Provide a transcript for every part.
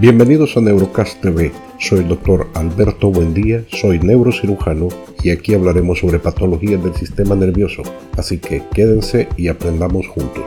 Bienvenidos a Neurocast TV. Soy el doctor Alberto Buendía, soy neurocirujano y aquí hablaremos sobre patologías del sistema nervioso. Así que quédense y aprendamos juntos.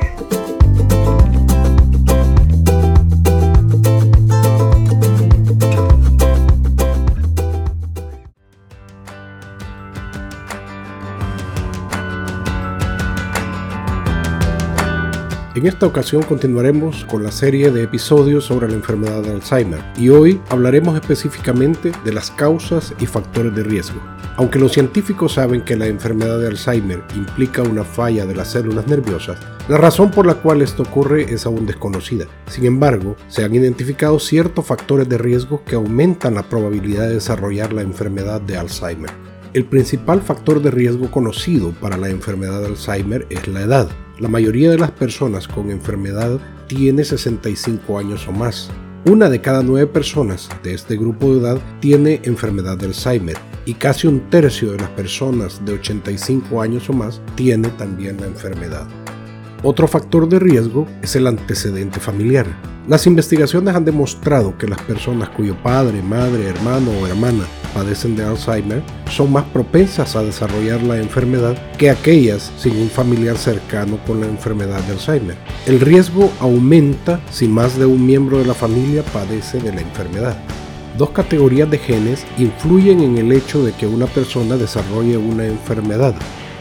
En esta ocasión continuaremos con la serie de episodios sobre la enfermedad de Alzheimer y hoy hablaremos específicamente de las causas y factores de riesgo. Aunque los científicos saben que la enfermedad de Alzheimer implica una falla de las células nerviosas, la razón por la cual esto ocurre es aún desconocida. Sin embargo, se han identificado ciertos factores de riesgo que aumentan la probabilidad de desarrollar la enfermedad de Alzheimer. El principal factor de riesgo conocido para la enfermedad de Alzheimer es la edad. La mayoría de las personas con enfermedad tiene 65 años o más. Una de cada nueve personas de este grupo de edad tiene enfermedad de Alzheimer y casi un tercio de las personas de 85 años o más tiene también la enfermedad. Otro factor de riesgo es el antecedente familiar. Las investigaciones han demostrado que las personas cuyo padre, madre, hermano o hermana padecen de Alzheimer son más propensas a desarrollar la enfermedad que aquellas sin un familiar cercano con la enfermedad de Alzheimer. El riesgo aumenta si más de un miembro de la familia padece de la enfermedad. Dos categorías de genes influyen en el hecho de que una persona desarrolle una enfermedad,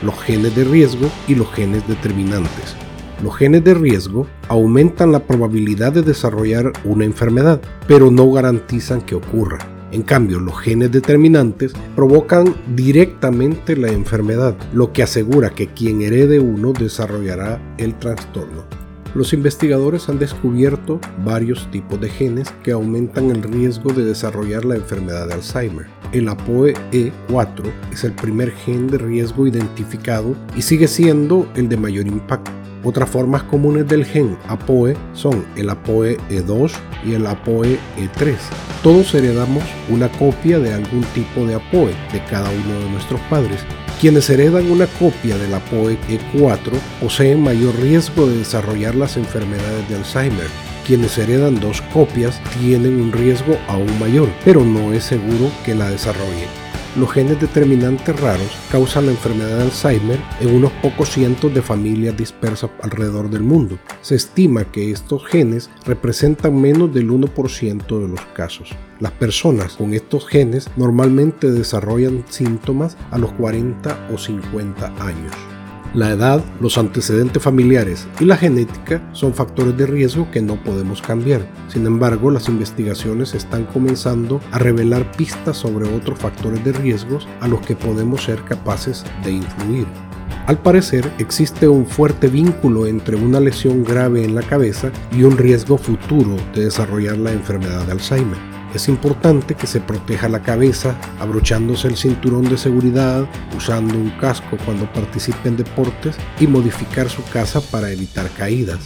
los genes de riesgo y los genes determinantes. Los genes de riesgo aumentan la probabilidad de desarrollar una enfermedad, pero no garantizan que ocurra. En cambio, los genes determinantes provocan directamente la enfermedad, lo que asegura que quien herede uno desarrollará el trastorno. Los investigadores han descubierto varios tipos de genes que aumentan el riesgo de desarrollar la enfermedad de Alzheimer. El APOE4 es el primer gen de riesgo identificado y sigue siendo el de mayor impacto. Otras formas comunes del gen APOE son el APOE2 y el APOE3. Todos heredamos una copia de algún tipo de APOE de cada uno de nuestros padres. Quienes heredan una copia del APOE4 poseen mayor riesgo de desarrollar las enfermedades de Alzheimer. Quienes heredan dos copias tienen un riesgo aún mayor, pero no es seguro que la desarrollen los genes determinantes raros causan la enfermedad de Alzheimer en unos pocos cientos de familias dispersas alrededor del mundo. Se estima que estos genes representan menos del 1% de los casos. Las personas con estos genes normalmente desarrollan síntomas a los 40 o 50 años. La edad, los antecedentes familiares y la genética son factores de riesgo que no podemos cambiar. Sin embargo, las investigaciones están comenzando a revelar pistas sobre otros factores de riesgos a los que podemos ser capaces de influir. Al parecer, existe un fuerte vínculo entre una lesión grave en la cabeza y un riesgo futuro de desarrollar la enfermedad de Alzheimer. Es importante que se proteja la cabeza abrochándose el cinturón de seguridad, usando un casco cuando participe en deportes y modificar su casa para evitar caídas.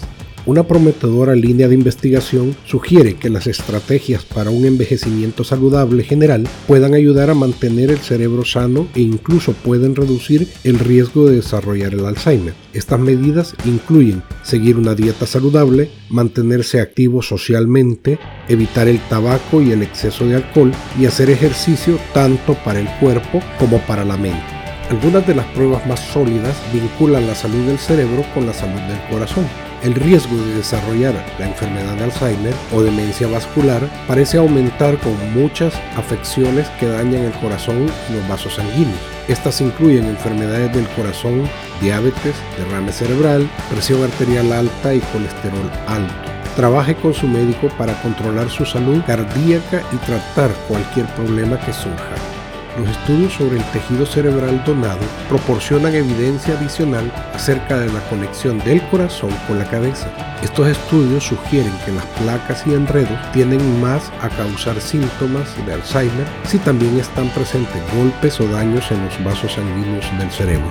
Una prometedora línea de investigación sugiere que las estrategias para un envejecimiento saludable general puedan ayudar a mantener el cerebro sano e incluso pueden reducir el riesgo de desarrollar el Alzheimer. Estas medidas incluyen seguir una dieta saludable, mantenerse activo socialmente, evitar el tabaco y el exceso de alcohol y hacer ejercicio tanto para el cuerpo como para la mente. Algunas de las pruebas más sólidas vinculan la salud del cerebro con la salud del corazón. El riesgo de desarrollar la enfermedad de Alzheimer o demencia vascular parece aumentar con muchas afecciones que dañan el corazón y los vasos sanguíneos. Estas incluyen enfermedades del corazón, diabetes, derrame cerebral, presión arterial alta y colesterol alto. Trabaje con su médico para controlar su salud cardíaca y tratar cualquier problema que surja. Los estudios sobre el tejido cerebral donado proporcionan evidencia adicional acerca de la conexión del corazón con la cabeza. Estos estudios sugieren que las placas y enredos tienden más a causar síntomas de Alzheimer si también están presentes golpes o daños en los vasos sanguíneos del cerebro.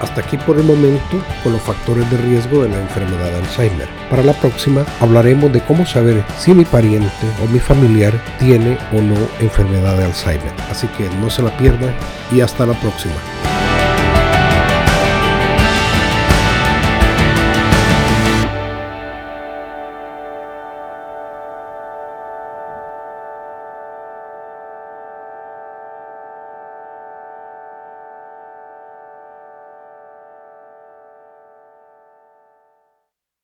Hasta aquí por el momento con los factores de riesgo de la enfermedad de Alzheimer. Para la próxima hablaremos de cómo saber si mi pariente o mi familiar tiene o no enfermedad de Alzheimer. Así que no se la pierda y hasta la próxima.